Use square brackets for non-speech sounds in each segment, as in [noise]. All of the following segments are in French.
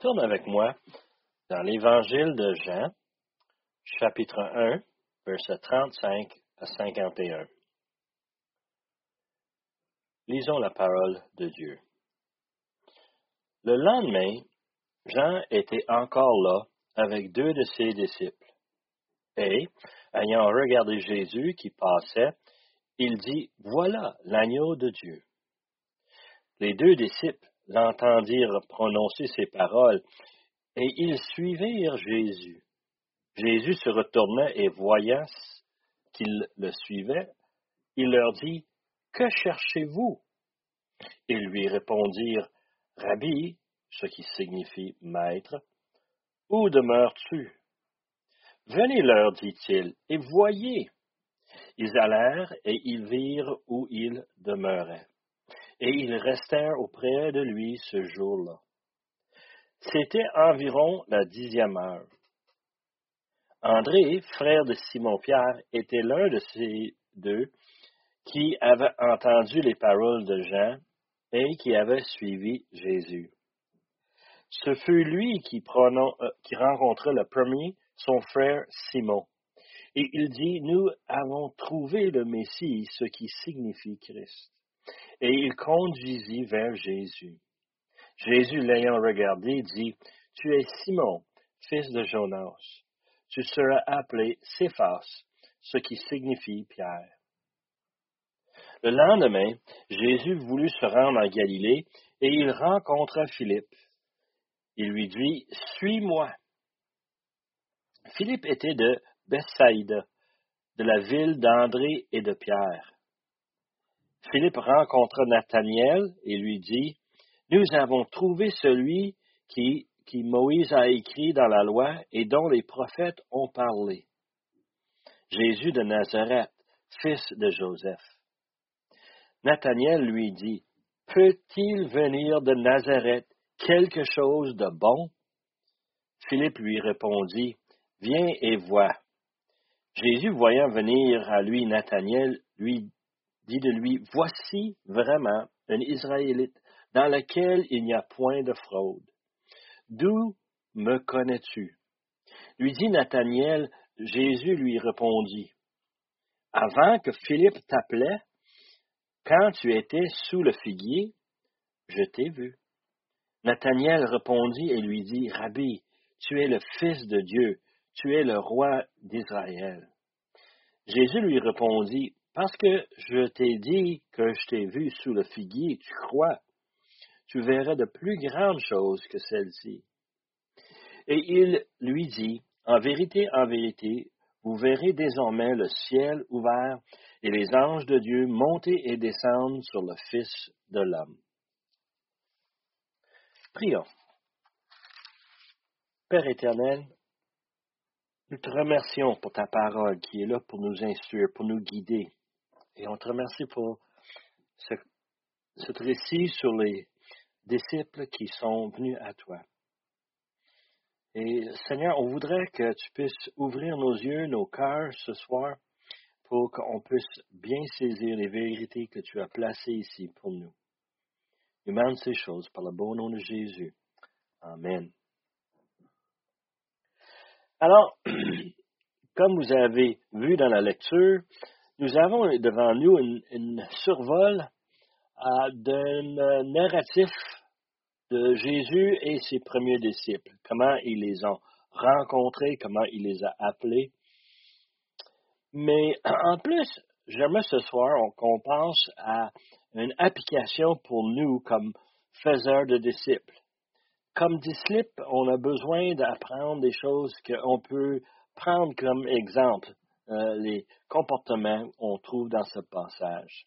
Tourne avec moi dans l'Évangile de Jean, chapitre 1, versets 35 à 51. Lisons la parole de Dieu. Le lendemain, Jean était encore là avec deux de ses disciples. Et, ayant regardé Jésus qui passait, il dit, Voilà l'agneau de Dieu. Les deux disciples l'entendirent prononcer ces paroles, et ils suivirent Jésus. Jésus se retourna et voyant qu'ils le suivaient, il leur dit, Que cherchez-vous? Ils lui répondirent, Rabbi, ce qui signifie maître, où demeures-tu? Venez leur, dit-il, et voyez. Ils allèrent et ils virent où il demeurait et ils restèrent auprès de lui ce jour-là. C'était environ la dixième heure. André, frère de Simon-Pierre, était l'un de ces deux qui avait entendu les paroles de Jean et qui avait suivi Jésus. Ce fut lui qui, euh, qui rencontra le premier son frère Simon. Et il dit, Nous avons trouvé le Messie, ce qui signifie Christ et il conduisit vers Jésus. Jésus, l'ayant regardé, dit, Tu es Simon, fils de Jonas. Tu seras appelé Céphas, ce qui signifie Pierre. Le lendemain, Jésus voulut se rendre en Galilée et il rencontra Philippe. Il lui dit, Suis-moi. Philippe était de Bethsaïda, de la ville d'André et de Pierre. Philippe rencontra Nathaniel et lui dit, Nous avons trouvé celui qui, qui Moïse a écrit dans la loi et dont les prophètes ont parlé. Jésus de Nazareth, fils de Joseph. Nathaniel lui dit, Peut-il venir de Nazareth quelque chose de bon? Philippe lui répondit, Viens et vois. Jésus, voyant venir à lui Nathaniel, lui dit de lui, Voici vraiment un Israélite dans lequel il n'y a point de fraude. D'où me connais-tu? Lui dit Nathaniel, Jésus lui répondit, Avant que Philippe t'appelait, quand tu étais sous le figuier, je t'ai vu. Nathaniel répondit et lui dit, Rabbi, tu es le Fils de Dieu, tu es le roi d'Israël. Jésus lui répondit, parce que je t'ai dit que je t'ai vu sous le figuier, tu crois. Tu verras de plus grandes choses que celles-ci. Et il lui dit, En vérité, en vérité, vous verrez désormais le ciel ouvert et les anges de Dieu monter et descendre sur le Fils de l'homme. Prions. Père éternel, nous te remercions pour ta parole qui est là pour nous instruire, pour nous guider, et on te remercie pour ce, récit sur les disciples qui sont venus à toi. Et Seigneur, on voudrait que tu puisses ouvrir nos yeux, nos cœurs ce soir pour qu'on puisse bien saisir les vérités que tu as placées ici pour nous. Nous demande ces choses par le bon nom de Jésus. Amen. Alors, [clears throat] comme vous avez vu dans la lecture, nous avons devant nous une, survol euh, d'un narratif de Jésus et ses premiers disciples, comment il les a rencontrés, comment il les a appelés. Mais en plus, j'aimerais ce soir qu'on pense à une application pour nous comme faiseurs de disciples. Comme disciples, on a besoin d'apprendre des choses qu'on peut prendre comme exemple euh, les comportements qu'on trouve dans ce passage.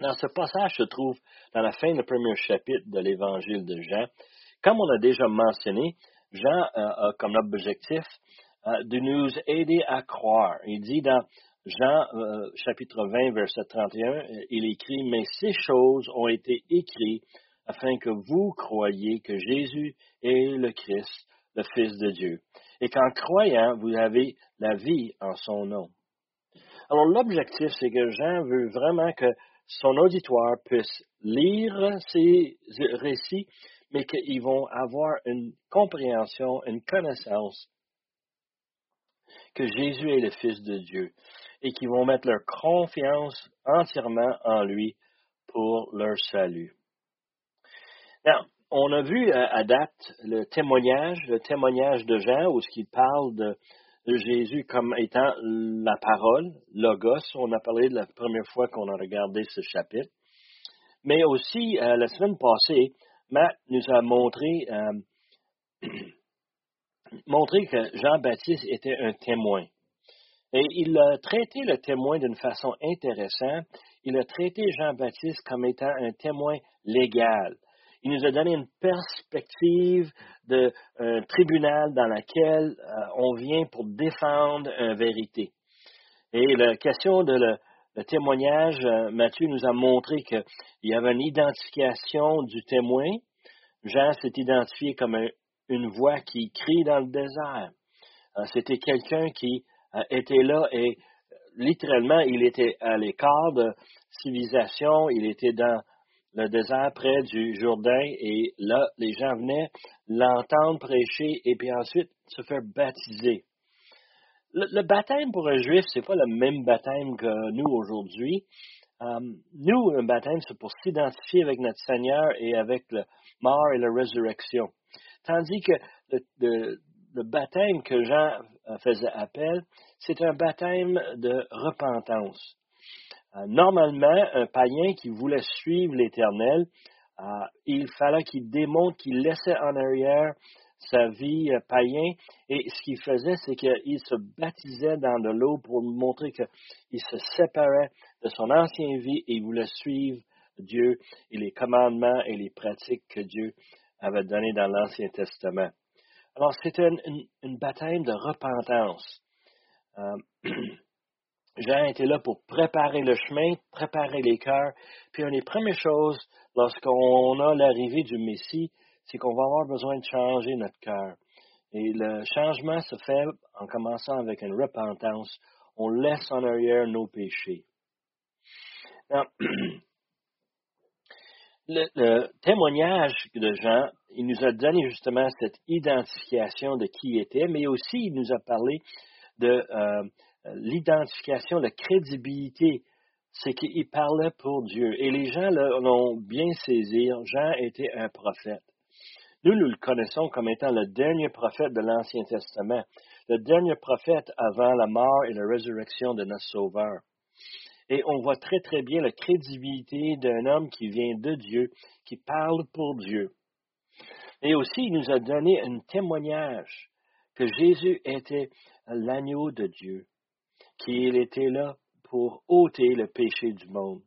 Dans ce passage se trouve dans la fin du premier chapitre de l'Évangile de Jean. Comme on a déjà mentionné, Jean euh, a comme objectif euh, de nous aider à croire. Il dit dans Jean chapitre 20, verset 31, il écrit, Mais ces choses ont été écrites afin que vous croyiez que Jésus est le Christ, le Fils de Dieu, et qu'en croyant, vous avez la vie en son nom. Alors l'objectif, c'est que Jean veut vraiment que son auditoire puisse lire ces récits, mais qu'ils vont avoir une compréhension, une connaissance que Jésus est le Fils de Dieu et qu'ils vont mettre leur confiance entièrement en lui pour leur salut. On a vu à, date le témoignage, le témoignage de Jean, où ce qu'il parle de, Jésus comme étant la parole, logos. On a parlé de la première fois qu'on a regardé ce chapitre. Mais aussi, euh, la semaine passée, Matt nous a montré, euh, [clears throat] montré que Jean-Baptiste était un témoin. Et il a traité le témoin d'une façon intéressante. Il a traité Jean-Baptiste comme étant un témoin légal. Il nous a donné une perspective d'un tribunal dans lequel euh, on vient pour défendre une vérité. Et la question de le, témoignage, euh, Matthieu nous a montré qu'il y avait une identification du témoin. Jean s'est identifié comme une voix qui crie dans le désert. Euh, c'était quelqu'un qui était là et littéralement, il était à l'écart de civilisation, il était dans le désert près du Jourdain et là, les gens venaient l'entendre prêcher et puis ensuite se faire baptiser. Le, baptême pour un juif, c'est pas le même baptême que nous aujourd'hui. Euh, nous, un baptême, c'est pour s'identifier avec notre Seigneur et avec le mort et la résurrection. Tandis que le, le baptême que Jean faisait appel, c'est un baptême de repentance. Euh, normalement, un païen qui voulait suivre l'Éternel, euh, il fallait qu'il démontre qu'il laissait en arrière sa vie euh, païen et ce qu'il faisait, c'est qu'il se baptisait dans de l'eau pour montrer qu'il se séparait de son ancienne vie et il voulait suivre Dieu et les commandements et les pratiques que Dieu avait données dans l'Ancien Testament. Alors, c'était une, baptême de repentance. [clears throat] Jean était là pour préparer le chemin, préparer les cœurs. Puis une des premières choses, lorsqu'on a l'arrivée du Messie, c'est qu'on va avoir besoin de changer notre cœur. Et le changement se fait en commençant avec une repentance. On laisse en arrière nos péchés. [clears throat] le, témoignage de Jean, il nous a donné justement cette identification de qui il était, mais aussi il nous a parlé de euh, l'identification, la crédibilité, c'est qu'il parlait pour Dieu. Et les gens l'ont bien saisi. Jean était un prophète. Nous, nous le connaissons comme étant le dernier prophète de l'Ancien Testament, le dernier prophète avant la mort et la résurrection de notre Sauveur. Et on voit très très bien la crédibilité d'un homme qui vient de Dieu, qui parle pour Dieu. Et aussi, il nous a donné un témoignage que Jésus était l'agneau de Dieu qu'il était là pour ôter le péché du monde.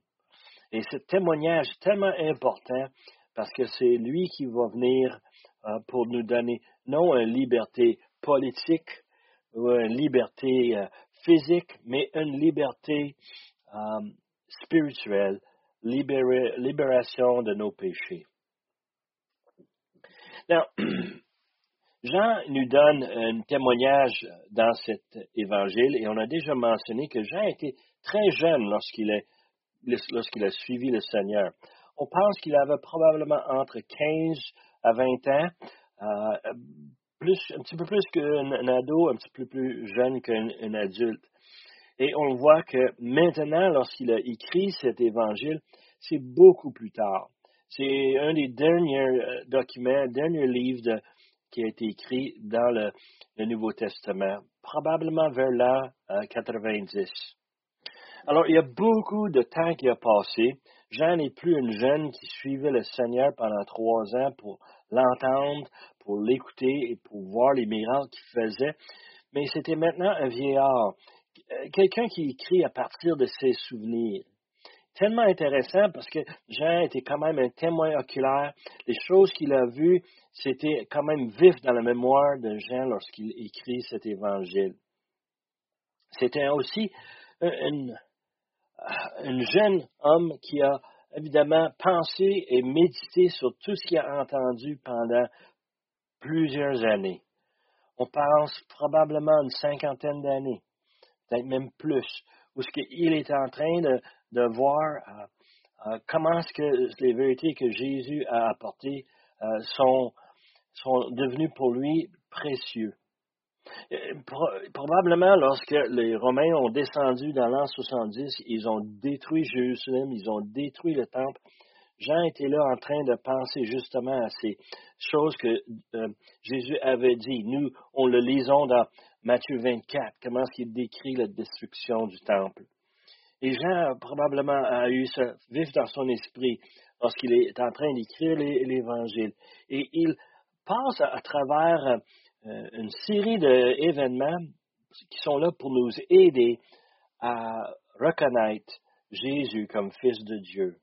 Et ce témoignage est tellement important parce que c'est lui qui va venir euh, pour nous donner non une liberté politique ou une liberté euh, physique, mais une liberté euh, spirituelle, libération de nos péchés. [clears throat] Jean nous donne un témoignage dans cet évangile et on a déjà mentionné que Jean était très jeune lorsqu'il a, lorsqu'il a suivi le Seigneur. On pense qu'il avait probablement entre 15 à 20 ans, euh, plus, un petit peu plus qu'un ado, un petit peu plus jeune qu'un adulte. Et on voit que maintenant, lorsqu'il a écrit cet évangile, c'est beaucoup plus tard. C'est un des derniers euh, documents, derniers livres de, qui a été écrit dans le, Nouveau Testament, probablement vers l'an 90. Euh, Alors, il y a beaucoup de temps qui a passé. Jean n'est plus une jeune qui suivait le Seigneur pendant trois ans pour l'entendre, pour l'écouter et pour voir les miracles qu'il faisait. Mais c'était maintenant un vieillard, euh, quelqu'un qui écrit à partir de ses souvenirs tellement intéressant parce que Jean était quand même un témoin oculaire. Les choses qu'il a vues, c'était quand même vif dans la mémoire de Jean lorsqu'il écrit cet évangile. C'était aussi un, jeune homme qui a évidemment pensé et médité sur tout ce qu'il a entendu pendant plusieurs années. On pense probablement une cinquantaine d'années, peut-être même plus, où ce qu'il est en train de, de voir euh, euh, comment est-ce que les vérités que Jésus a apportées euh, sont, sont devenus pour lui précieux. Probablement, lorsque les Romains ont descendu dans l'an 70, ils ont détruit Jérusalem, ils ont détruit le temple. Jean était là en train de penser justement à ces choses que Jésus avait dit. Nous, on le lisons dans Matthieu 24, comment est-ce qu'il décrit la destruction du temple. Et Jean probablement a eu ça vif dans son esprit lorsqu'il est en train d'écrire l'Évangile. Et il passe à travers euh, une série d'événements qui sont là pour nous aider à reconnaître Jésus comme Fils de Dieu.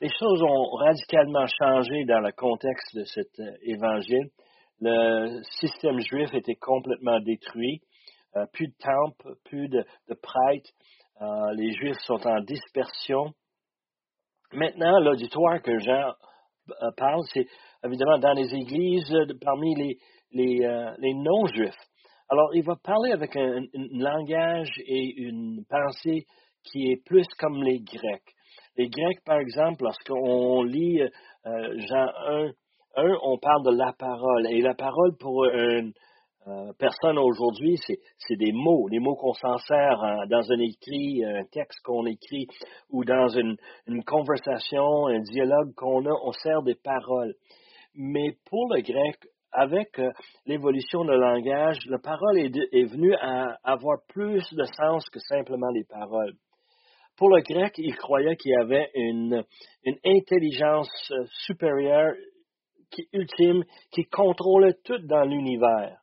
Les choses ont radicalement changé dans le contexte de cet euh, évangile. Le système juif était complètement détruit. Euh, plus de temple, plus de, prêtres. Les Juifs sont en dispersion. Maintenant, l'auditoire que Jean parle, c'est évidemment dans les églises, parmi les, euh, non-juifs. Alors, il va parler avec un, langage et une pensée qui est plus comme les Grecs. Les Grecs, par exemple, lorsqu'on lit euh, Jean 1, 1, on parle de la parole. Et la parole pour une euh, personne aujourd'hui, c'est des mots, les mots qu'on s'en sert dans un écrit, un texte qu'on écrit, ou dans une, une conversation, un dialogue qu'on a, on sert des paroles. Mais pour le grec, avec euh, l'évolution de langage, la parole est, venue à avoir plus de sens que simplement les paroles. Pour le grec, il croyait qu'il y avait une, intelligence euh, supérieure, qui, ultime, qui contrôlait tout dans l'univers.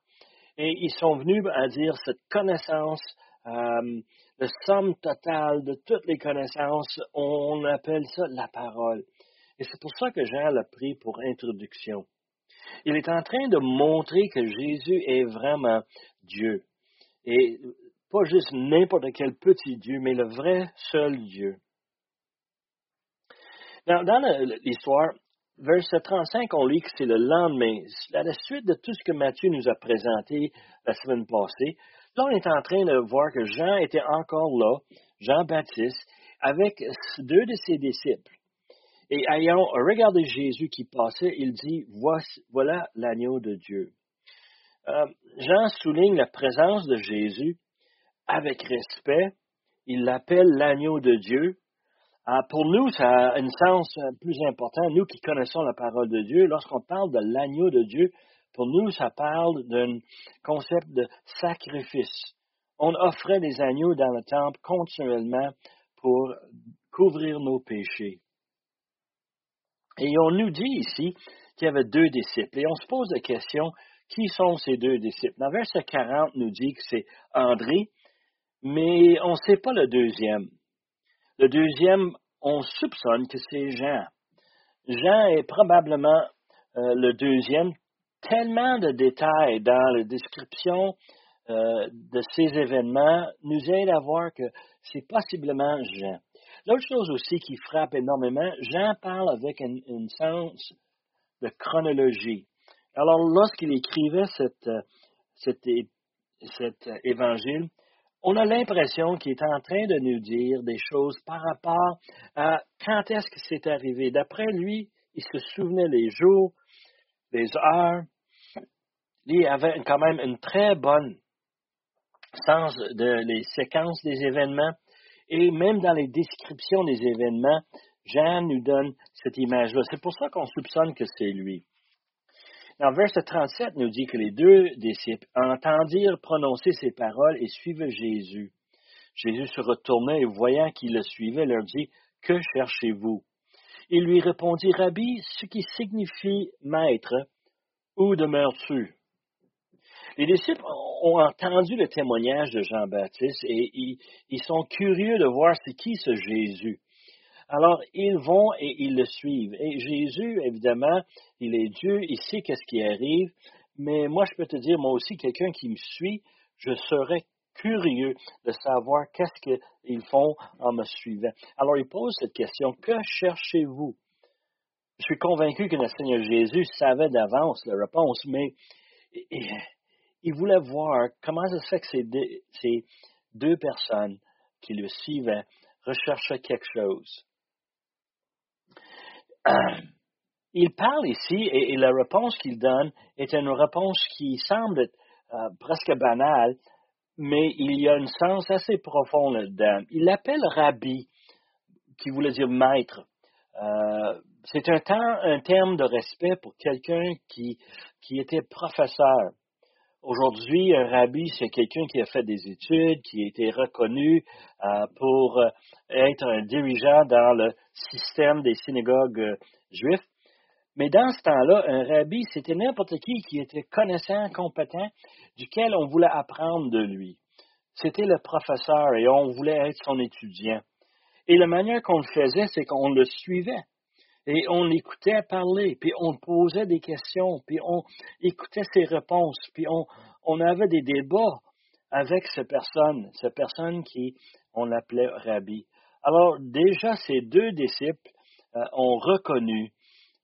Et ils sont venus à dire cette connaissance, euh, la somme totale de toutes les connaissances, on appelle ça la parole. Et c'est pour ça que Jean l'a pris pour introduction. Il est en train de montrer que Jésus est vraiment Dieu. Et pas juste n'importe quel petit Dieu, mais le vrai seul Dieu. Dans, l'histoire, verset 35, on lit que c'est le lendemain. À la suite de tout ce que Matthieu nous a présenté la semaine passée, là, on est en train de voir que Jean était encore là, Jean-Baptiste, avec deux de ses disciples. Et ayant regardé Jésus qui passait, il dit, voilà l'agneau de Dieu. Euh, Jean souligne la présence de Jésus avec respect. Il l'appelle l'agneau de Dieu. Ah, pour nous, ça a un sens plus important. Nous qui connaissons la parole de Dieu, lorsqu'on parle de l'agneau de Dieu, pour nous, ça parle d'un concept de sacrifice. On offrait des agneaux dans le temple continuellement pour couvrir nos péchés. Et on nous dit ici qu'il y avait deux disciples. Et on se pose la question, qui sont ces deux disciples? Dans verset 40, nous dit que c'est André, mais on ne sait pas le deuxième. Le deuxième, on soupçonne que c'est Jean. Jean est probablement euh, le deuxième. Tellement de détails dans la description euh, de ces événements nous aident à voir que c'est possiblement Jean. L'autre chose aussi qui frappe énormément, Jean parle avec un, sens de chronologie. Alors, lorsqu'il écrivait cet, cet évangile, on a l'impression qu'il est en train de nous dire des choses par rapport à quand est-ce que c'est arrivé. D'après lui, il se souvenait les jours, les heures. Il avait quand même une très bonne sens de les séquences des événements. Et même dans les descriptions des événements, Jean nous donne cette image-là. C'est pour ça qu'on soupçonne que c'est lui. Dans verset 37 nous dit que les deux disciples entendirent prononcer ces paroles et suivaient Jésus. Jésus se retournait et voyant qu'ils le suivaient, leur dit, Que cherchez-vous? Il lui répondit, Rabbi, ce qui signifie maître, où demeures-tu? Les disciples ont entendu le témoignage de Jean-Baptiste et ils, sont curieux de voir c'est qui ce Jésus. Alors, ils vont et ils le suivent. Et Jésus, évidemment, il est Dieu, il sait qu'est-ce qui arrive, mais moi, je peux te dire, moi aussi, quelqu'un qui me suit, je serais curieux de savoir qu'est-ce qu'ils font en me suivant. Alors, il pose cette question, que cherchez-vous? Je suis convaincu que le Seigneur Jésus savait d'avance la réponse, mais il voulait voir comment ça se que ces deux, personnes qui le suivaient recherchaient quelque chose. Il parle ici et, la réponse qu'il donne est une réponse qui semble euh, presque banale, mais il y a un sens assez profond là-dedans. Il l'appelle rabbi, qui voulait dire maître. Euh, c'est un, un, terme de respect pour quelqu'un qui était professeur. Aujourd'hui, un rabbi, c'est quelqu'un qui a fait des études, qui a été reconnu euh, pour être un dirigeant dans le système des synagogues juifs. Mais dans ce temps-là, un rabbi, c'était n'importe qui qui était connaissant, compétent, duquel on voulait apprendre de lui. C'était le professeur et on voulait être son étudiant. Et la manière qu'on le faisait, c'est qu'on le suivait. Et on l'écoutait parler, puis on posait des questions, puis on écoutait ses réponses, puis on, on avait des débats avec cette personne, cette personne qui, on l'appelait Rabbi. Alors déjà, ces deux disciples euh, ont reconnu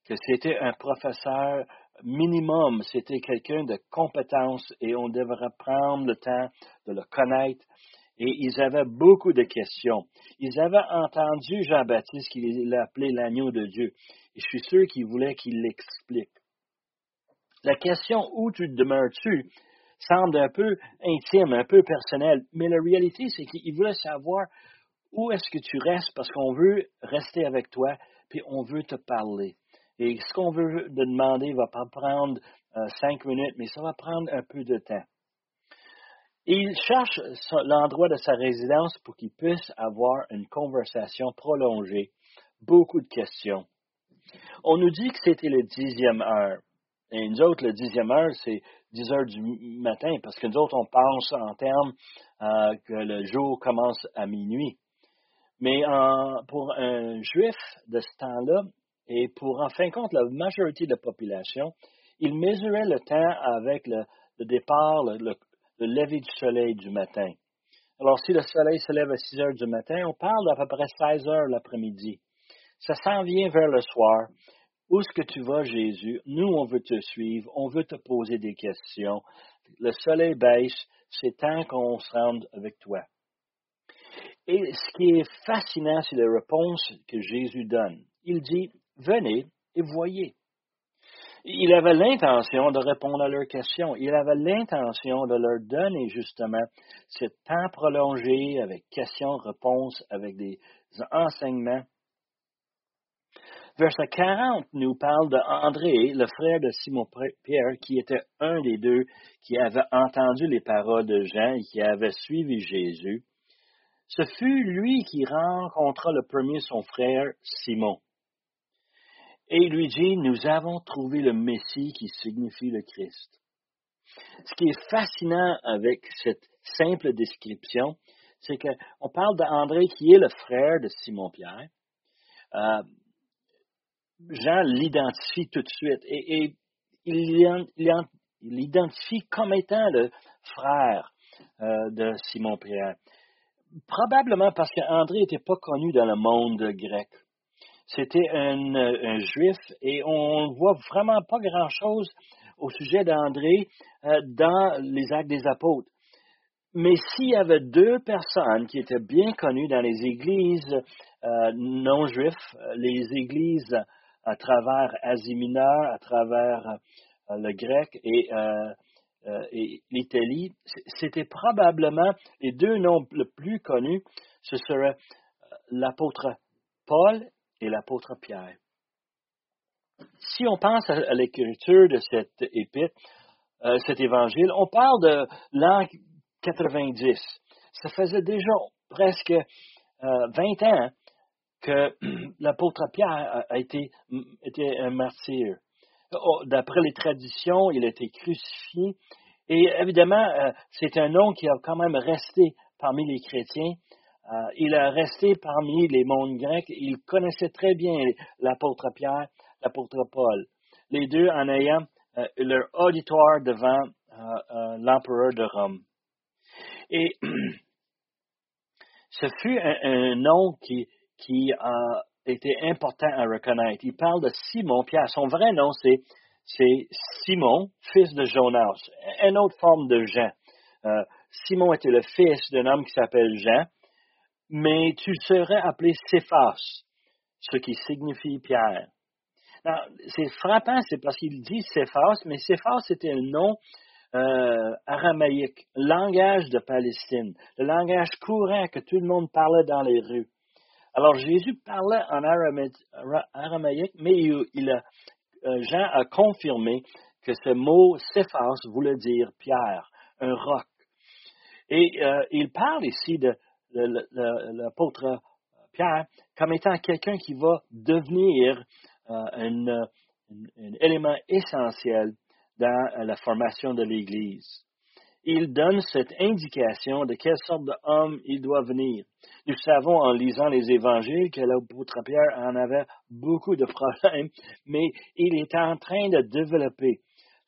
que c'était un professeur minimum, c'était quelqu'un de compétence et on devrait prendre le temps de le connaître. Et ils avaient beaucoup de questions. Ils avaient entendu Jean-Baptiste qu'il appelait l'agneau de Dieu. Et je suis sûr qu'ils voulaient qu'il l'explique. La question où tu demeures-tu semble un peu intime, un peu personnelle, mais la réalité, c'est qu'ils voulaient savoir où est-ce que tu restes parce qu'on veut rester avec toi, puis on veut te parler. Et ce qu'on veut te demander va pas prendre euh, cinq minutes, mais ça va prendre un peu de temps. Il cherche l'endroit de sa résidence pour qu'il puisse avoir une conversation prolongée, beaucoup de questions. On nous dit que c'était le dixième heure. Et nous autres, le dixième heure, c'est 10 heures du matin, parce que nous autres, on pense en termes euh, que le jour commence à minuit. Mais pour un juif de ce temps-là, et pour, en fin de compte, la majorité de la population, ils mesuraient le temps avec le, départ, le, lever du soleil du matin. Alors, si le soleil se lève à 6 heures du matin, on parle d'à peu près 16 heures l'après-midi. Ça s'en vient vers le soir. Où est-ce que tu vas, Jésus? Nous, on veut te suivre, on veut te poser des questions. Le soleil baisse, c'est temps qu'on se rende avec toi. Et ce qui est fascinant, c'est la réponse que Jésus donne. Il dit, venez et voyez. Il avait l'intention de répondre à leurs questions. Il avait l'intention de leur donner justement ce temps prolongé avec questions-réponses, avec des enseignements. Verset 40 nous parle d'André, le frère de Simon-Pierre, qui était un des deux qui avait entendu les paroles de Jean et qui avait suivi Jésus. Ce fut lui qui rencontra le premier son frère Simon et il lui dit, nous avons trouvé le Messie qui signifie le Christ. Ce qui est fascinant avec cette simple description, c'est qu'on parle d'André qui est le frère de Simon-Pierre. Euh, Jean l'identifie tout de suite et, il l'identifie comme étant le frère euh, de Simon-Pierre. Probablement parce qu'André n'était pas connu dans le monde grec. C'était un, juif et on ne voit vraiment pas grand-chose au sujet d'André euh, dans les actes des apôtres. Mais s'il y avait deux personnes qui étaient bien connues dans les églises euh, non juives, les églises à travers Asie mineure, à travers euh, le grec et, et l'Italie, c'était probablement les deux noms les plus connus, ce serait l'apôtre Paul et l'apôtre Pierre. Si on pense à l'écriture de cette épître, euh, cet évangile, on parle de l'an 90. Ça faisait déjà presque 20 euh, ans que [clears throat] l'apôtre Pierre a été, était un martyr. Oh, d'après les traditions, il a été crucifié. Et évidemment, euh, c'est un nom qui a quand même resté parmi les chrétiens euh, il a resté parmi les mondes grecs. Il connaissait très bien l'apôtre Pierre, l'apôtre Paul. Les deux en ayant euh, leur auditoire devant euh, l'empereur de Rome. Et [clears throat] ce fut un, nom qui, qui a été important à reconnaître. Il parle de Simon Pierre. Son vrai nom, c'est, c'est Simon, fils de Jonas, une autre forme de Jean. Simon était le fils d'un homme qui s'appelle Jean mais tu serais appelé Céphas, ce qui signifie Pierre. C'est frappant, c'est parce qu'il dit Céphas, mais Céphas c'était un nom euh, aramaïque, langage de Palestine, le langage courant que tout le monde parlait dans les rues. Alors Jésus parlait en aramaïque, mais euh, Jean a confirmé que ce mot Céphas voulait dire pierre, un roc. Et euh, il parle ici de, l'apôtre Pierre comme étant quelqu'un qui va devenir un, élément essentiel dans la formation de l'Église. Il donne cette indication de quelle sorte d'homme il doit venir. Nous savons en lisant les évangiles que l'apôtre Pierre en avait beaucoup de problèmes, [laughs] mais il est en train de développer.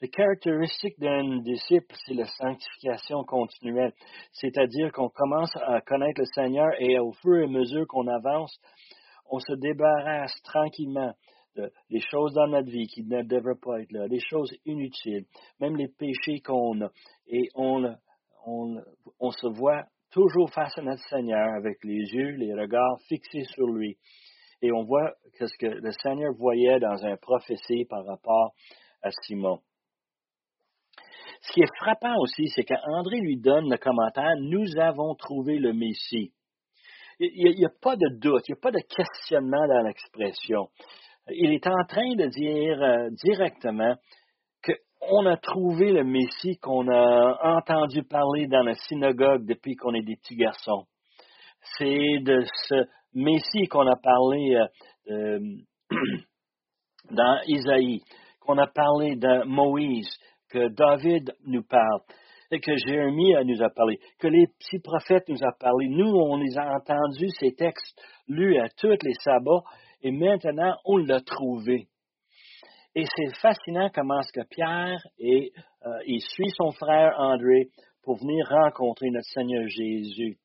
La caractéristique d'un disciple, c'est la sanctification continuelle, c'est-à-dire qu'on commence à connaître le Seigneur et au fur et à mesure qu'on avance, on se débarrasse tranquillement les choses dans notre vie qui ne devraient pas être là, les choses inutiles, même les péchés qu'on a. Et on, se voit toujours face à notre Seigneur avec les yeux, les regards fixés sur lui. Et on voit ce que le Seigneur voyait dans un prophétie par rapport à Simon. Ce qui est frappant aussi, c'est qu'André lui donne le commentaire Nous avons trouvé le Messie. Il n'y a, pas de doute, il n'y a pas de questionnement dans l'expression il est en train de dire euh, directement qu'on a trouvé le Messie qu'on a entendu parler dans la synagogue depuis qu'on est des petits garçons. C'est de ce Messie qu'on a parlé euh, [clears throat] dans Isaïe, qu'on a parlé de Moïse, que David nous parle, et que Jérémie nous a parlé, que les petits prophètes nous ont parlé. Nous, on les a entendus, ces textes lus à tous les sabbats, et maintenant on l'a trouvé. Et c'est fascinant comment ce que Pierre et euh, il suit son frère André pour venir rencontrer notre Seigneur Jésus.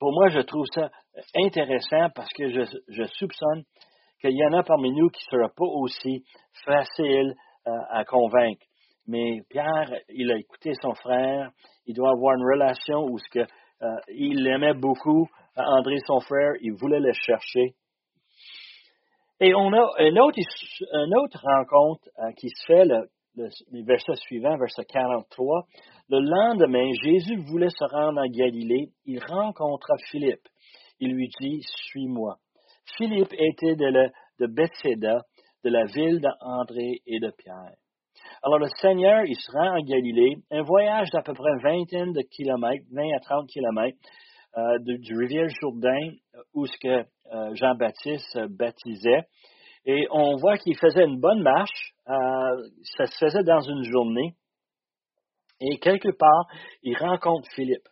Pour moi, je trouve ça intéressant parce que je, soupçonne qu'il y en a parmi nous qui ne sera pas aussi facile euh, à convaincre. Mais Pierre, il a écouté son frère. Il doit avoir une relation où ce que, euh, il aimait beaucoup André, son frère. Il voulait le chercher. Et on a une autre, rencontre euh, qui se fait, le, verset suivant, verset 43. Le lendemain, Jésus voulait se rendre en Galilée. Il rencontra Philippe. Il lui dit, Suis-moi. Philippe était de, de Bethsaida, de la ville d'André et de Pierre. Alors le Seigneur, il se rend en Galilée, un voyage d'à peu près vingtaine de kilomètres, 20 à 30 kilomètres, euh, du rivière Jourdain où ce que euh, Jean-Baptiste baptisait. Et on voit qu'il faisait une bonne marche. Euh, ça se faisait dans une journée. Et quelque part, il rencontre Philippe.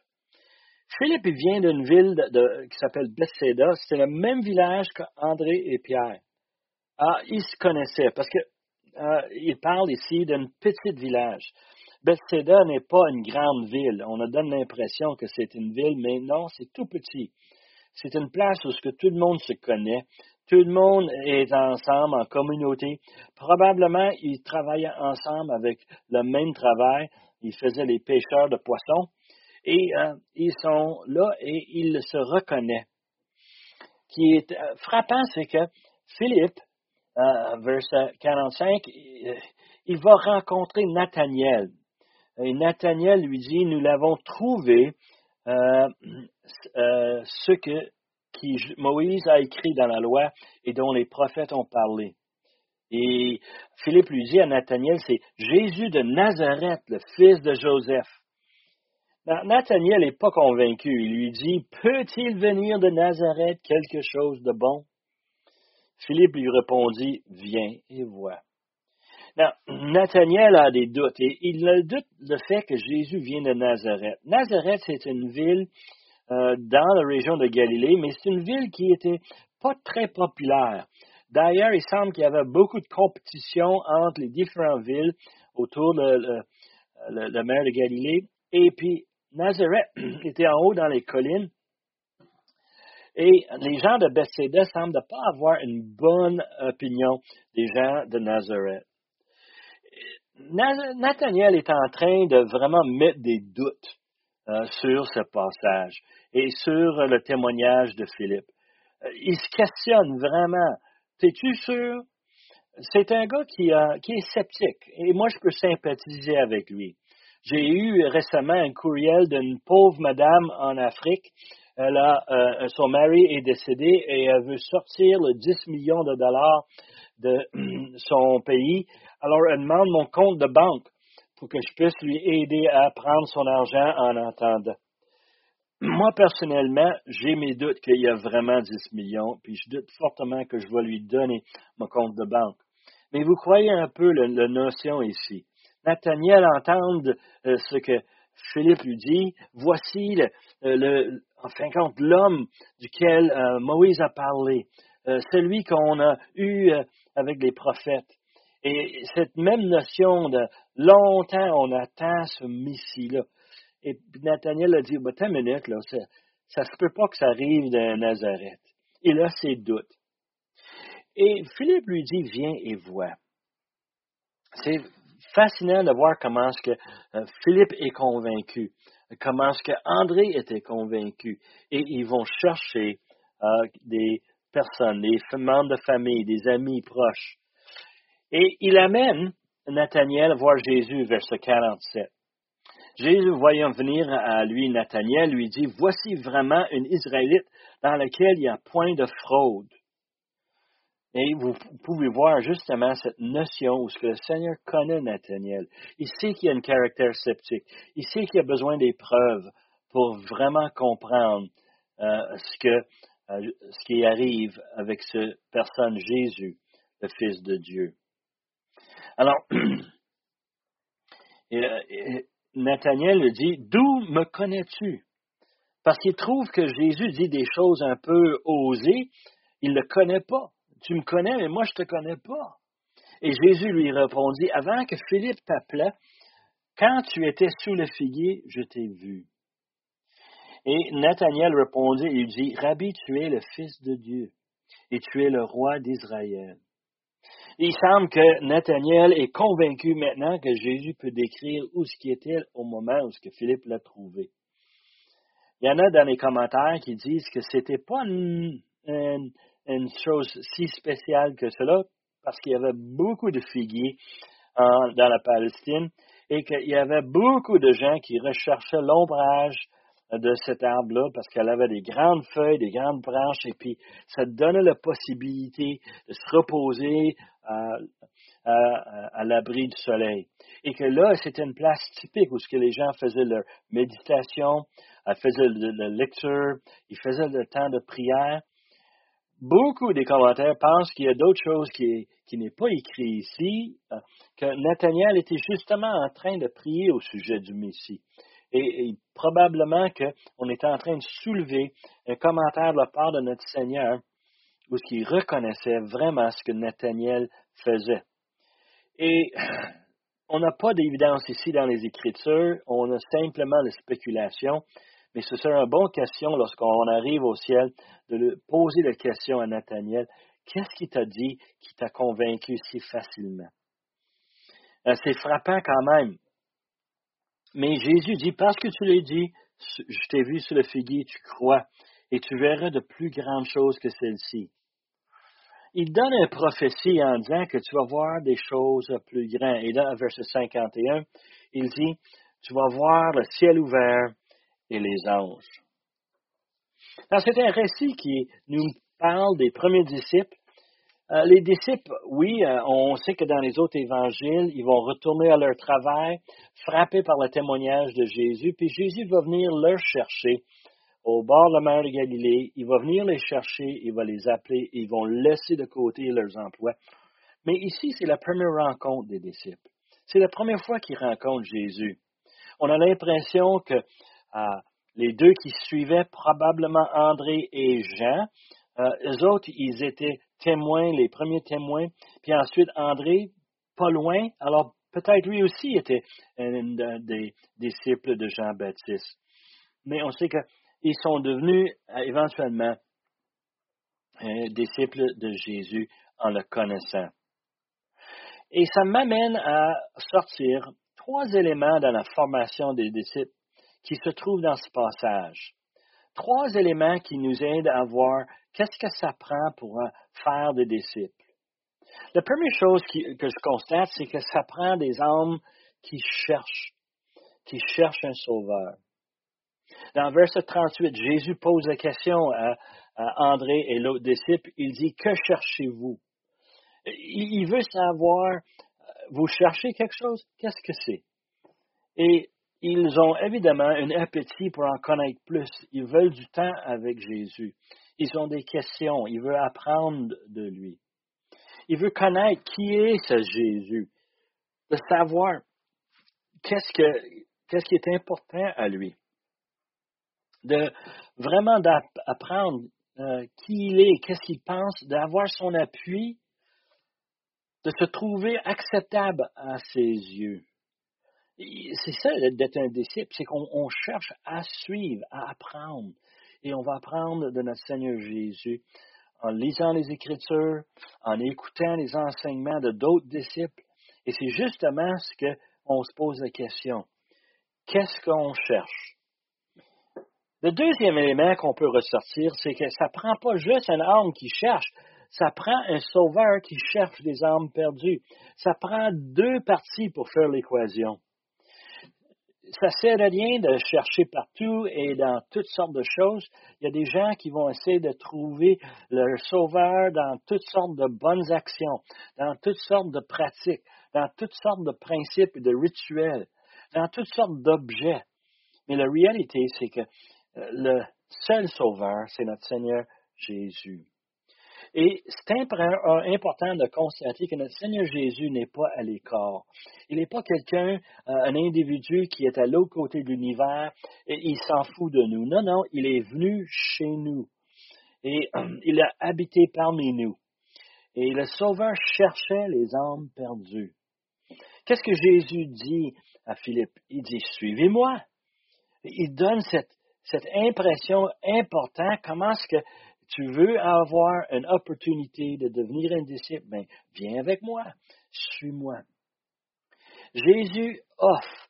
Philippe il vient d'une ville qui s'appelle Bethsaida. C'est le même village qu'André et Pierre. Ah, ils se connaissaient parce qu'il parle ici d'un petit village. Bethsaida n'est pas une grande ville. On a donne l'impression que c'est une ville, mais non, c'est tout petit. C'est une place où que tout le monde se connaît. Tout le monde est ensemble en communauté. Probablement, ils travaillaient ensemble avec le même travail. Ils faisaient les pêcheurs de poissons. Et euh, ils sont là et ils se reconnaissent. Ce qui est euh, frappant, c'est que Philippe, euh, verset 45, il va rencontrer Nathaniel. Et Nathaniel lui dit, nous l'avons trouvé, euh, euh, ce que Moïse a écrit dans la loi et dont les prophètes ont parlé. Et Philippe lui dit à Nathaniel, c'est Jésus de Nazareth, le fils de Joseph. Nathaniel n'est pas convaincu. Il lui dit, peut-il venir de Nazareth quelque chose de bon? Philippe lui répondit, viens et vois. Nathaniel a des doutes et il a doute le fait que Jésus vient de Nazareth. Nazareth, c'est une ville euh, dans la région de Galilée, mais c'est une ville qui était pas très populaire. D'ailleurs, il semble qu'il y avait beaucoup de compétition entre les différentes villes autour de la mer de Galilée. Et puis, Nazareth [clears throat] était en haut dans les collines. Et les gens de Bethsaida semblent ne pas avoir une bonne opinion des gens de Nazareth. Nathaniel est en train de vraiment mettre des doutes euh, sur ce passage et sur le témoignage de Philippe. Euh, il se questionne vraiment. Es-tu sûr? c'est un gars qui est sceptique et moi je peux sympathiser avec lui. J'ai eu récemment un courriel d'une pauvre madame en Afrique. Elle a, euh, son mari est décédé et elle veut sortir le 10 millions de dollars de [clears throat] son pays. Alors elle demande mon compte de banque pour que je puisse lui aider à prendre son argent en attendant. [clears throat] Moi, personnellement, j'ai mes doutes qu'il y a vraiment 10 millions, puis je doute fortement que je vais lui donner mon compte de banque. Mais vous croyez un peu la, notion ici. Nathaniel entend euh, ce que Philippe lui dit. Voici, le, euh, le en fin de compte, l'homme duquel euh, Moïse a parlé, celui qu'on a eu avec les prophètes. Et cette même notion de longtemps on attend ce Messie-là. Et Nathaniel a dit, bah, une minute, là, ça, ça se peut pas que ça arrive de Nazareth. Il a ses doutes. Et Philippe lui dit, viens et vois. C'est fascinant de voir comment est-ce que euh, Philippe est convaincu, comment est-ce que André était convaincu. Et ils vont chercher euh, des personnes, des membres de famille, des amis proches. Et il amène Nathaniel voir Jésus, verset 47. Jésus, voyant venir à lui Nathaniel, lui dit, Voici vraiment une Israélite dans laquelle il n'y a point de fraude. Et vous pouvez voir justement cette notion où ce que le Seigneur connaît Nathaniel. Il sait qu'il a un caractère sceptique. Il sait qu'il a besoin des preuves pour vraiment comprendre euh, euh, ce qui arrive avec cette personne Jésus, le Fils de Dieu. Alors, [clears throat] Nathaniel dit, D'où me connais-tu? Parce qu'il trouve que Jésus dit des choses un peu osées. Il ne le connaît pas. Tu me connais, mais moi, je ne te connais pas. Et Jésus lui répondit, Avant que Philippe t'appelait, quand tu étais sous le figuier, je t'ai vu. Et Nathaniel répondit et lui dit, Rabbi, tu es le Fils de Dieu et tu es le roi d'Israël. Il semble que Nathaniel est convaincu maintenant que Jésus peut décrire où ce qui était au moment où ce que Philippe l'a trouvé. Il y en a dans les commentaires qui disent que c'était pas une, chose si spéciale que cela, parce qu'il y avait beaucoup de figuiers dans la Palestine et qu'il y avait beaucoup de gens qui recherchaient l'ombrage de cet arbre-là parce qu'elle avait des grandes feuilles, des grandes branches, et puis ça donnait la possibilité de se reposer à, à, l'abri du soleil. Et que là, c'était une place typique où ce que les gens faisaient leur méditation, faisaient la lecture, ils faisaient le temps de prière. Beaucoup des commentaires pensent qu'il y a d'autres choses qui, n'est pas écrit ici, euh, que Nathaniel était justement en train de prier au sujet du Messie. Et, probablement qu'on était en train de soulever un commentaire de la part de notre Seigneur où il reconnaissait vraiment ce que Nathaniel faisait. Et on n'a pas d'évidence ici dans les Écritures, on a simplement la spéculation, mais ce serait une bonne question lorsqu'on arrive au ciel de poser la question à Nathaniel, qu'est-ce qui t'a dit qui t'a convaincu si facilement? Euh, c'est frappant quand même. Mais Jésus dit, parce que tu l'as dit, je t'ai vu sur le figuier, tu crois, et tu verras de plus grandes choses que celles-ci. Il donne une prophétie en disant que tu vas voir des choses plus grandes. Et dans verset 51, il dit, tu vas voir le ciel ouvert et les anges. C'est un récit qui nous parle des premiers disciples euh, les disciples, oui, euh, on sait que dans les autres évangiles, ils vont retourner à leur travail, frappés par le témoignage de Jésus, puis Jésus va venir leur chercher au bord de la mer de Galilée, il va venir les chercher, il va les appeler, ils vont laisser de côté leurs emplois. Mais ici, c'est la première rencontre des disciples. C'est la première fois qu'ils rencontrent Jésus. On a l'impression que euh, les deux qui suivaient, probablement André et Jean, euh, eux autres, ils étaient témoins, les premiers témoins. Puis ensuite, André, pas loin, alors peut-être lui aussi était un des disciples de Jean-Baptiste. Mais on sait qu'ils sont devenus euh, éventuellement euh, disciples de Jésus en le connaissant. Et ça m'amène à sortir trois éléments dans la formation des disciples qui se trouvent dans ce passage. Trois éléments qui nous aident à voir qu'est-ce que ça prend pour faire des disciples. La première chose que je constate, c'est que ça prend des âmes qui cherchent, qui cherchent un sauveur. Dans verset 38, Jésus pose la question à, André et l'autre disciple. Il dit, que cherchez-vous? Il, veut savoir, vous cherchez quelque chose? Qu'est-ce que c'est? Et ils ont évidemment un appétit pour en connaître plus. Ils veulent du temps avec Jésus. Ils ont des questions. Ils veulent apprendre de lui. Il veut connaître qui est ce Jésus, de savoir qu'est-ce, qui est important à lui, de vraiment d'apprendre euh, qui il est, qu'est-ce qu'il pense, d'avoir son appui, de se trouver acceptable à ses yeux. C'est ça d'être un disciple, c'est qu'on cherche à suivre, à apprendre. Et on va apprendre de notre Seigneur Jésus en lisant les Écritures, en écoutant les enseignements de d'autres disciples. Et c'est justement ce qu'on se pose la question. Qu'est-ce qu'on cherche? Le deuxième élément qu'on peut ressortir, c'est que ça ne prend pas juste un âme qui cherche, ça prend un sauveur qui cherche des âmes perdues. Ça prend deux parties pour faire l'équation ça sert à rien de chercher partout et dans toutes sortes de choses. Il y a des gens qui vont essayer de trouver leur sauveur dans toutes sortes de bonnes actions, dans toutes sortes de pratiques, dans toutes sortes de principes et de rituels, dans toutes sortes d'objets. Mais la réalité, c'est que euh, le seul sauveur, c'est notre Seigneur Jésus. Et c'est important de constater que notre Seigneur Jésus n'est pas à l'écart. Il n'est pas quelqu'un, euh, un individu qui est à l'autre côté de l'univers et il s'en fout de nous. Non, non, il est venu chez nous et [clears throat] il a habité parmi nous. Et le Sauveur cherchait les âmes perdues. Qu'est-ce que Jésus dit à Philippe? Il dit, suivez-moi. Il donne cette, cette impression importante, comment est-ce que tu veux avoir une opportunité de devenir un disciple, ben, viens avec moi, suis-moi. Jésus offre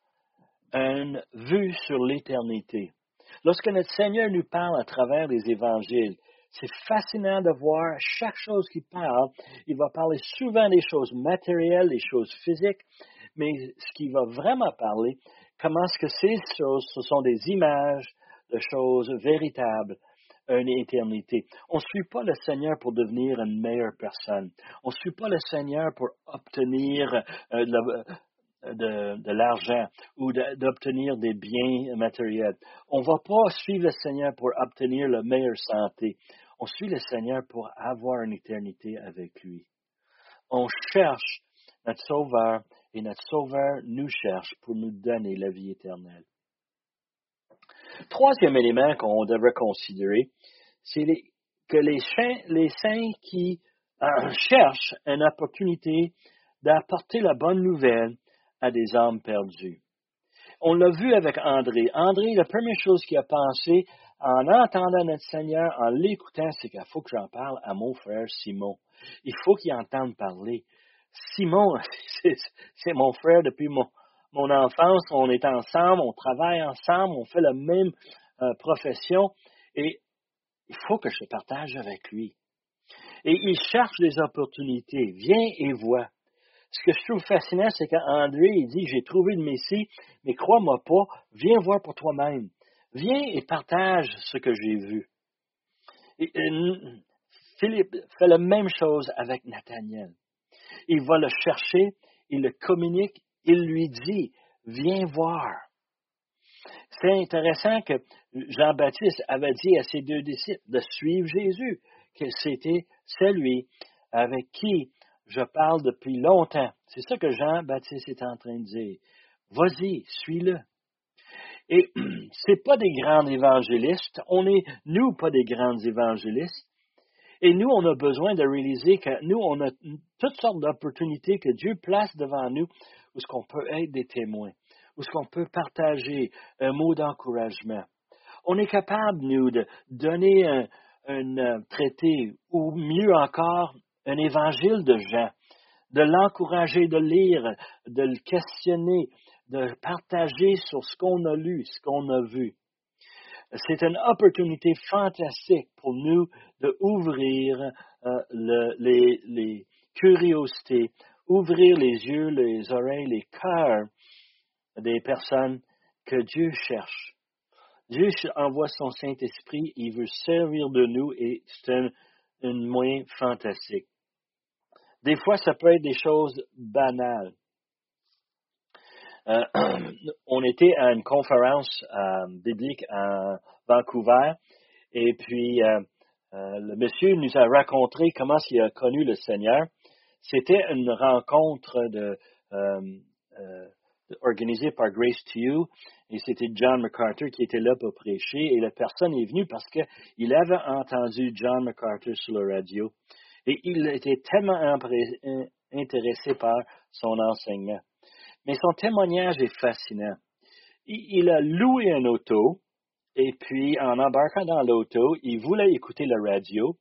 une vue sur l'éternité. Lorsque notre Seigneur nous parle à travers les évangiles, c'est fascinant de voir chaque chose qu'il parle. Il va parler souvent des choses matérielles, des choses physiques, mais ce qu'il va vraiment parler, comment est-ce que ces choses, ce sont des images de choses véritables, une éternité. On ne suit pas le Seigneur pour devenir une meilleure personne. On ne suit pas le Seigneur pour obtenir euh, de, l'argent ou d'obtenir des biens matériels. On ne va pas suivre le Seigneur pour obtenir la meilleure santé. On suit le Seigneur pour avoir une éternité avec lui. On cherche notre Sauveur et notre Sauveur nous cherche pour nous donner la vie éternelle. Troisième élément qu'on devrait considérer, c'est que les saints, qui euh, [clears throat] cherchent une opportunité d'apporter la bonne nouvelle à des âmes perdues. On l'a vu avec André. André, la première chose qu'il a pensé en entendant notre Seigneur, en l'écoutant, c'est qu'il faut que j'en parle à mon frère Simon. Il faut qu'il entende parler. Simon, [laughs] c'est mon frère depuis mon, mon enfance, on est ensemble, on travaille ensemble, on fait la même euh, profession et il faut que je partage avec lui. Et il cherche des opportunités. Viens et vois. Ce que je trouve fascinant, c'est qu'André, il dit, j'ai trouvé le Messie, mais crois-moi pas, viens voir pour toi-même. Viens et partage ce que j'ai vu. Et, Philippe fait la même chose avec Nathaniel. Il va le chercher, il le communique, il lui dit, viens voir. C'est intéressant que Jean-Baptiste avait dit à ses deux disciples de suivre Jésus, que c'était celui avec qui je parle depuis longtemps. C'est ça que Jean-Baptiste est en train de dire. Vas-y, suis-le. Et [clears throat] c'est pas des grands évangélistes. On est, nous, pas des grands évangélistes. Et nous, on a besoin de réaliser que nous, on a toutes sortes d'opportunités que Dieu place devant nous où ce qu'on peut être des témoins, où ce qu'on peut partager un mot d'encouragement. On est capable, nous, de donner un, euh, traité, ou mieux encore, un évangile de Jean, de l'encourager de lire, de le questionner, de partager sur ce qu'on a lu, ce qu'on a vu. C'est une opportunité fantastique pour nous de ouvrir euh, les, curiosité, ouvrir les yeux, les oreilles, les cœurs des personnes que Dieu cherche. Dieu envoie son Saint-Esprit, il veut servir de nous et c'est un, moyen fantastique. Des fois, ça peut être des choses banales. Euh, [clears throat] on était à une conférence euh, biblique à Vancouver et puis euh, le monsieur nous a raconté comment il a connu le Seigneur. C'était une rencontre de, organisée par Grace to You et c'était John MacArthur qui était là pour prêcher et la personne est venue parce qu'il avait entendu John MacArthur sur la radio et il était tellement intéressé par son enseignement. Mais son témoignage est fascinant. Il, a loué un auto, et puis en embarquant dans l'auto, il voulait écouter la radio.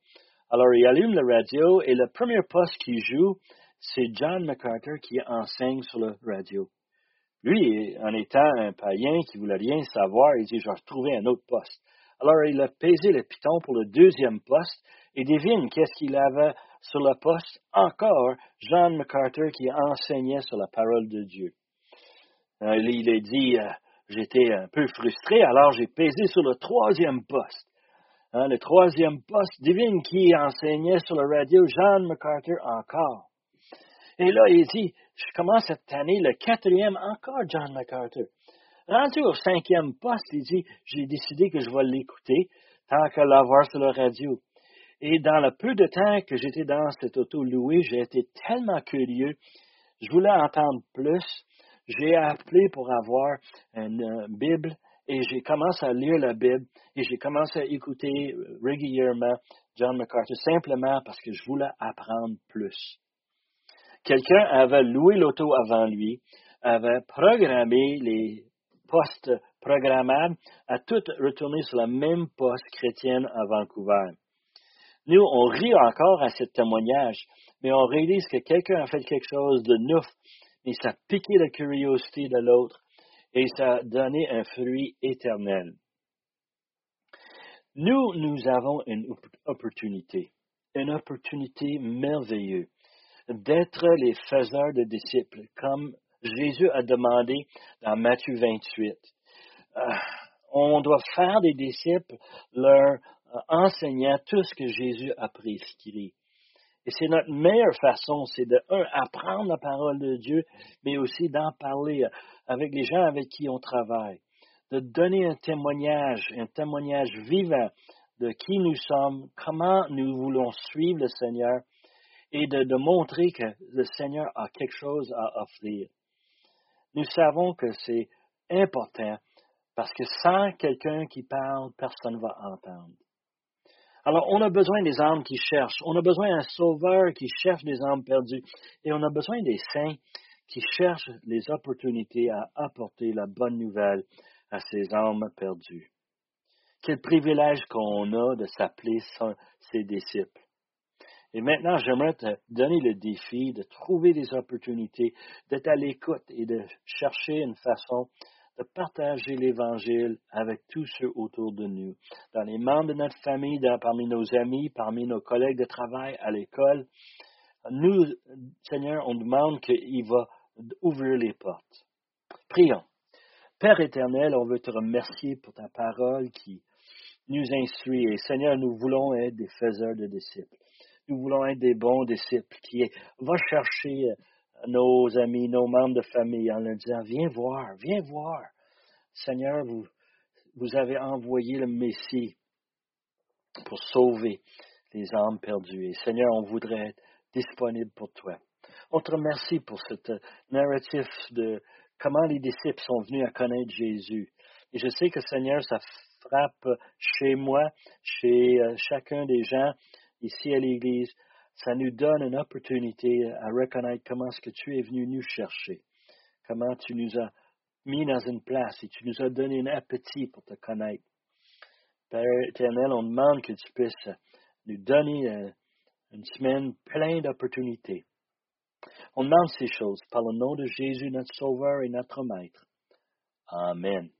Alors il allume la radio, et le premier poste qu'il joue, c'est John MacArthur qui enseigne sur la radio. Lui, en étant un païen qui voulait rien savoir, il dit, je vais retrouver un autre poste. Alors il a pesé le piton pour le deuxième poste, et devine qu'est-ce qu'il avait sur le poste encore John MacArthur qui enseignait sur la parole de Dieu. Euh, il a dit, euh, j'étais un peu frustré, alors j'ai pesé sur le troisième poste. Hein, le troisième poste, divine qui enseignait sur la radio John MacArthur encore. Et là, il dit, je commence cette année, le quatrième, encore John MacArthur. Rendu au cinquième poste, il dit, j'ai décidé que je vais l'écouter tant qu'à l'avoir sur la radio. Et dans le peu de temps que j'étais dans cette auto louée, j'ai été tellement curieux. Je voulais entendre plus. J'ai appelé pour avoir une euh, Bible et j'ai commencé à lire la Bible et j'ai commencé à écouter euh, régulièrement John MacArthur simplement parce que je voulais apprendre plus. Quelqu'un avait loué l'auto avant lui, avait programmé les postes programmables à tout retourner sur la même poste chrétienne à Vancouver. Nous, on rit encore à ce témoignage, mais on réalise que quelqu'un a fait quelque chose de neuf, et ça a piqué la curiosité de l'autre, et ça a donné un fruit éternel. Nous, nous avons une opportunité, une opportunité merveilleuse d'être les faiseurs de disciples, comme Jésus a demandé dans Matthieu 28. Euh, on doit faire des disciples, leur enseignant tout ce que Jésus a prescrit. Et c'est notre meilleure façon, c'est de, un, apprendre la parole de Dieu, mais aussi d'en parler avec les gens avec qui on travaille, de donner un témoignage, un témoignage vivant de qui nous sommes, comment nous voulons suivre le Seigneur, et de, montrer que le Seigneur a quelque chose à offrir. Nous savons que c'est important parce que sans quelqu'un qui parle, personne ne va entendre. Alors, on a besoin des âmes qui cherchent. On a besoin d'un sauveur qui cherche des âmes perdues. Et on a besoin des saints qui cherchent les opportunités à apporter la bonne nouvelle à ces âmes perdues. Quel privilège qu'on a de s'appeler ses disciples. Et maintenant, j'aimerais te donner le défi de trouver des opportunités, d'être à l'écoute et de chercher une façon de partager l'Évangile avec tous ceux autour de nous, dans les membres de notre famille, parmi nos amis, parmi nos collègues de travail, à l'école. Nous, Seigneur, on demande qu'il va ouvrir les portes. Prions. Père éternel, on veut te remercier pour ta parole qui nous instruit. Et Seigneur, nous voulons être des faiseurs de disciples. Nous voulons être des bons disciples qui vont chercher nos amis, nos membres de famille en leur disant, viens voir, viens voir. Seigneur, vous, vous avez envoyé le Messie pour sauver les âmes perdues. Et Seigneur, on voudrait être disponible pour toi. On te remercie pour ce narratif de comment les disciples sont venus à connaître Jésus. Et je sais que Seigneur, ça frappe chez moi, chez euh, chacun des gens ici à l'Église ça nous donne une opportunité à reconnaître comment est-ce que tu es venu nous chercher, comment tu nous as mis dans une place et tu nous as donné un appétit pour te connaître. Père éternel, on demande que tu puisses nous donner euh, une semaine pleine d'opportunités. On demande ces choses par le nom de Jésus, notre Sauveur et notre Maître. Amen.